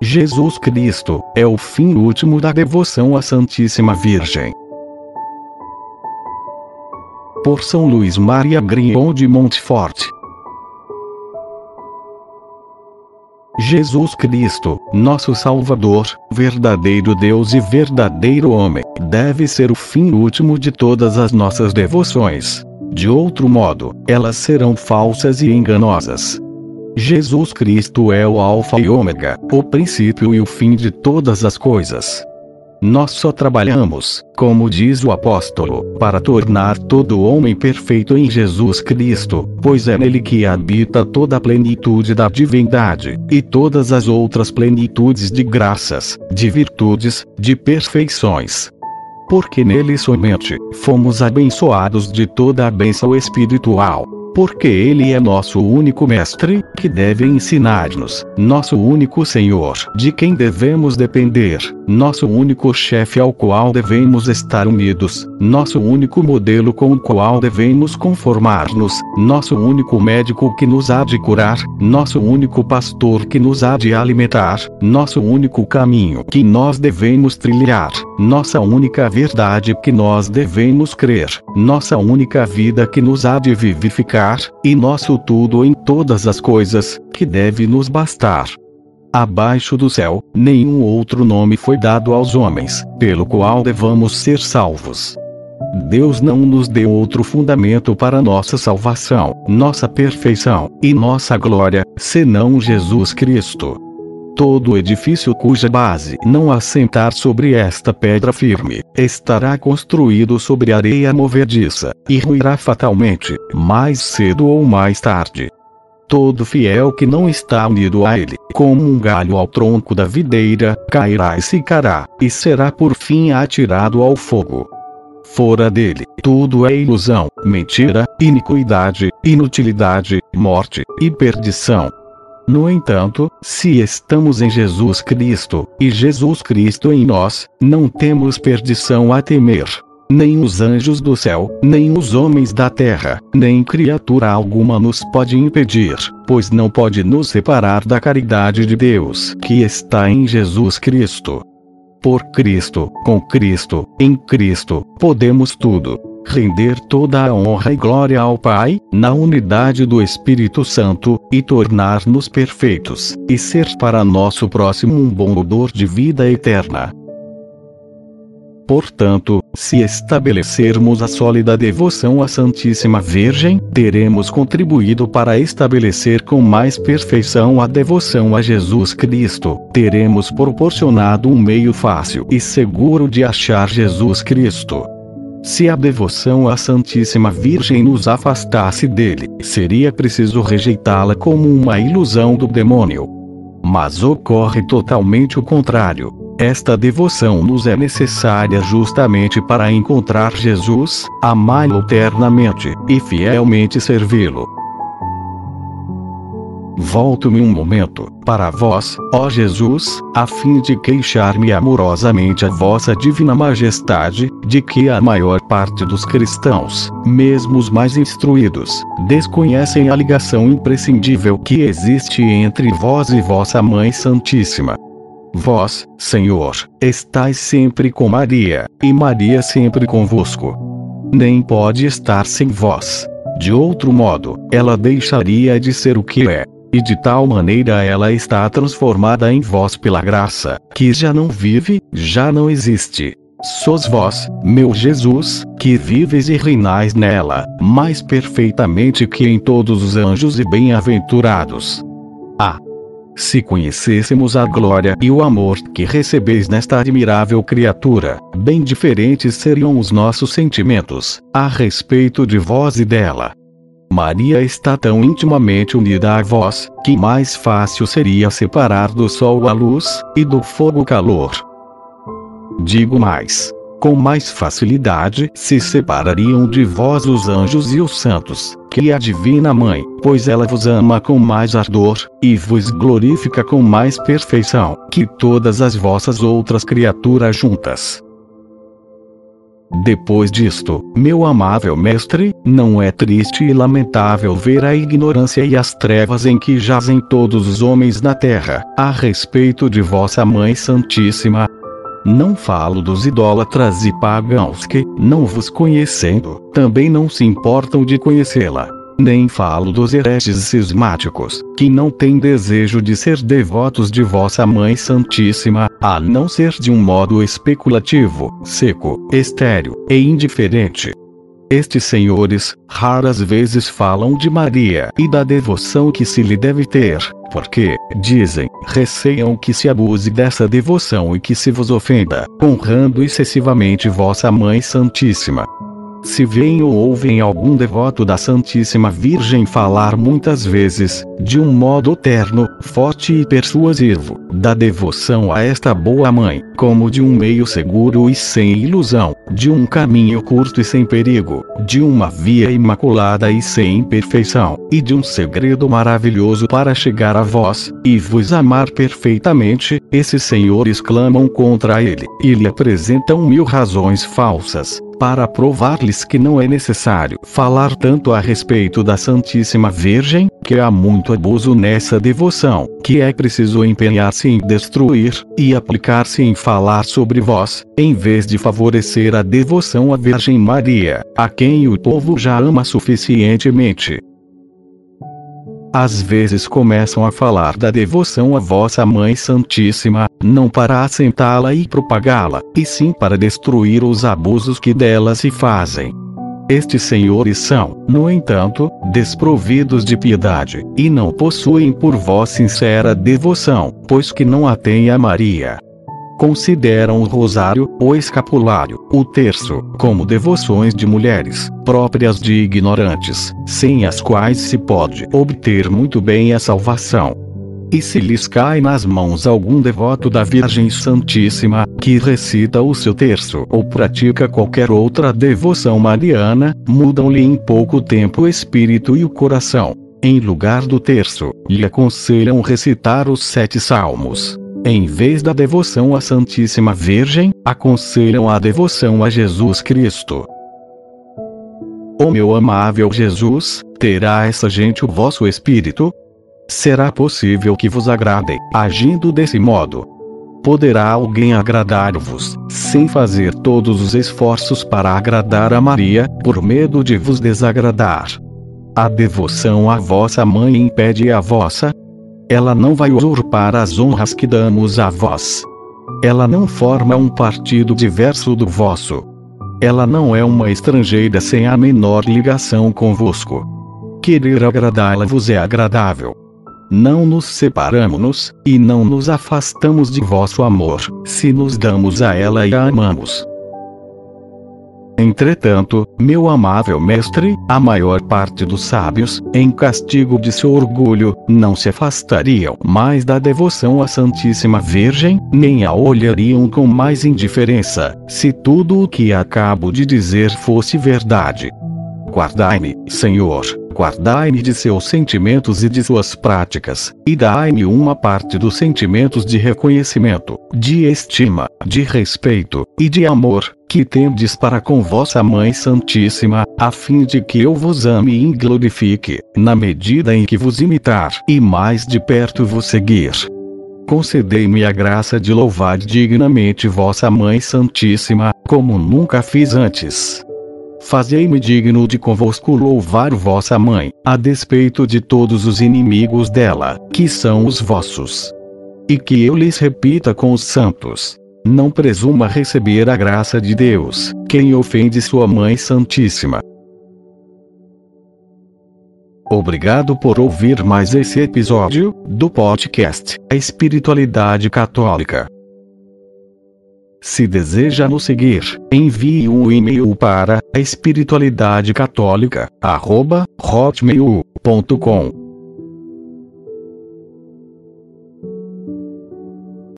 Jesus Cristo é o fim último da devoção à Santíssima Virgem. Por São Luís Maria Grion de Montfort. Jesus Cristo, nosso Salvador, verdadeiro Deus e verdadeiro homem, deve ser o fim último de todas as nossas devoções. De outro modo, elas serão falsas e enganosas. Jesus Cristo é o Alfa e Ômega, o princípio e o fim de todas as coisas. Nós só trabalhamos, como diz o apóstolo, para tornar todo homem perfeito em Jesus Cristo, pois é nele que habita toda a plenitude da divindade, e todas as outras plenitudes de graças, de virtudes, de perfeições. Porque nele somente fomos abençoados de toda a bênção espiritual porque Ele é nosso único Mestre, que deve ensinar-nos, nosso único Senhor, de quem devemos depender, nosso único chefe ao qual devemos estar unidos, nosso único modelo com o qual devemos conformar-nos, nosso único médico que nos há de curar, nosso único pastor que nos há de alimentar, nosso único caminho que nós devemos trilhar, nossa única verdade que nós devemos crer, nossa única vida que nos há de vivificar e nosso tudo em todas as coisas, que deve nos bastar. Abaixo do céu, nenhum outro nome foi dado aos homens, pelo qual devamos ser salvos. Deus não nos deu outro fundamento para nossa salvação, nossa perfeição e nossa glória, senão Jesus Cristo todo edifício cuja base não assentar sobre esta pedra firme, estará construído sobre areia movediça, e ruirá fatalmente, mais cedo ou mais tarde. Todo fiel que não está unido a ele, como um galho ao tronco da videira, cairá e secará, e será por fim atirado ao fogo. Fora dele, tudo é ilusão, mentira, iniquidade, inutilidade, morte e perdição. No entanto, se estamos em Jesus Cristo, e Jesus Cristo em nós, não temos perdição a temer. Nem os anjos do céu, nem os homens da terra, nem criatura alguma nos pode impedir, pois não pode nos separar da caridade de Deus que está em Jesus Cristo. Por Cristo, com Cristo, em Cristo, podemos tudo render toda a honra e glória ao Pai, na unidade do Espírito Santo, e tornar-nos perfeitos, e ser para nosso próximo um bom odor de vida eterna. Portanto, se estabelecermos a sólida devoção à Santíssima Virgem, teremos contribuído para estabelecer com mais perfeição a devoção a Jesus Cristo, teremos proporcionado um meio fácil e seguro de achar Jesus Cristo. Se a devoção à Santíssima Virgem nos afastasse dele, seria preciso rejeitá-la como uma ilusão do demônio. Mas ocorre totalmente o contrário. Esta devoção nos é necessária justamente para encontrar Jesus, amá-lo eternamente e fielmente servi-lo. Volto-me um momento, para vós, ó Jesus, a fim de queixar-me amorosamente a vossa divina majestade, de que a maior parte dos cristãos, mesmo os mais instruídos, desconhecem a ligação imprescindível que existe entre vós e vossa Mãe Santíssima. Vós, Senhor, estais sempre com Maria, e Maria sempre convosco. Nem pode estar sem vós. De outro modo, ela deixaria de ser o que é, e de tal maneira ela está transformada em vós pela graça, que já não vive, já não existe. Sois vós, meu Jesus, que vives e reinais nela, mais perfeitamente que em todos os anjos e bem-aventurados. Ah! Se conhecêssemos a glória e o amor que recebeis nesta admirável criatura, bem diferentes seriam os nossos sentimentos, a respeito de vós e dela. Maria está tão intimamente unida a vós, que mais fácil seria separar do sol a luz, e do fogo o calor. Digo mais. Com mais facilidade se separariam de vós os anjos e os santos, que a Divina Mãe, pois ela vos ama com mais ardor, e vos glorifica com mais perfeição, que todas as vossas outras criaturas juntas. Depois disto, meu amável mestre, não é triste e lamentável ver a ignorância e as trevas em que jazem todos os homens na terra, a respeito de vossa Mãe Santíssima? Não falo dos idólatras e pagãos que, não vos conhecendo, também não se importam de conhecê-la. Nem falo dos hereges cismáticos, que não têm desejo de ser devotos de vossa Mãe Santíssima, a não ser de um modo especulativo, seco, estéril e indiferente. Estes senhores, raras vezes falam de Maria e da devoção que se lhe deve ter, porque, dizem, receiam que se abuse dessa devoção e que se vos ofenda, honrando excessivamente vossa Mãe Santíssima. Se veem ou ouvem algum devoto da Santíssima Virgem falar muitas vezes, de um modo terno, forte e persuasivo, da devoção a esta boa mãe, como de um meio seguro e sem ilusão, de um caminho curto e sem perigo, de uma via imaculada e sem imperfeição, e de um segredo maravilhoso para chegar a vós, e vos amar perfeitamente, esses senhores clamam contra ele, e lhe apresentam mil razões falsas, para provar-lhes que não é necessário falar tanto a respeito da Santíssima Virgem, que há muito abuso nessa devoção, que é preciso empenhar-se em destruir, e aplicar-se em falar sobre vós, em vez de favorecer a devoção à Virgem Maria, a quem o povo já ama suficientemente. Às vezes começam a falar da devoção à vossa Mãe Santíssima, não para assentá-la e propagá-la, e sim para destruir os abusos que dela se fazem. Estes senhores são, no entanto, desprovidos de piedade, e não possuem por vós sincera devoção, pois que não a têm a Maria consideram o rosário, o escapulário, o terço, como devoções de mulheres, próprias de ignorantes, sem as quais se pode obter muito bem a salvação. E se lhes cai nas mãos algum devoto da Virgem Santíssima, que recita o seu terço ou pratica qualquer outra devoção mariana, mudam-lhe em pouco tempo o espírito e o coração. Em lugar do terço, lhe aconselham recitar os sete salmos. Em vez da devoção à Santíssima Virgem, aconselham a devoção a Jesus Cristo. O meu amável Jesus, terá essa gente o vosso espírito? Será possível que vos agradem, agindo desse modo? Poderá alguém agradar-vos, sem fazer todos os esforços para agradar a Maria, por medo de vos desagradar? A devoção à vossa mãe impede a vossa, ela não vai usurpar as honras que damos a vós. Ela não forma um partido diverso do vosso. Ela não é uma estrangeira sem a menor ligação convosco. Querer agradá-la vos é agradável. Não nos separamos, e não nos afastamos de vosso amor, se nos damos a ela e a amamos. Entretanto, meu amável mestre, a maior parte dos sábios, em castigo de seu orgulho, não se afastariam mais da devoção à Santíssima Virgem, nem a olhariam com mais indiferença, se tudo o que acabo de dizer fosse verdade. Guardai-me, Senhor, guardai-me de seus sentimentos e de suas práticas, e dai-me uma parte dos sentimentos de reconhecimento, de estima, de respeito, e de amor, que tendes para com vossa Mãe Santíssima, a fim de que eu vos ame e glorifique, na medida em que vos imitar e mais de perto vos seguir. Concedei-me a graça de louvar dignamente vossa Mãe Santíssima, como nunca fiz antes. Fazei-me digno de convosco louvar vossa mãe, a despeito de todos os inimigos dela, que são os vossos. E que eu lhes repita com os santos. Não presuma receber a graça de Deus, quem ofende sua Mãe Santíssima. Obrigado por ouvir mais esse episódio do podcast A Espiritualidade Católica. Se deseja nos seguir, envie um e-mail para espiritualidadecatólica@hotmail.com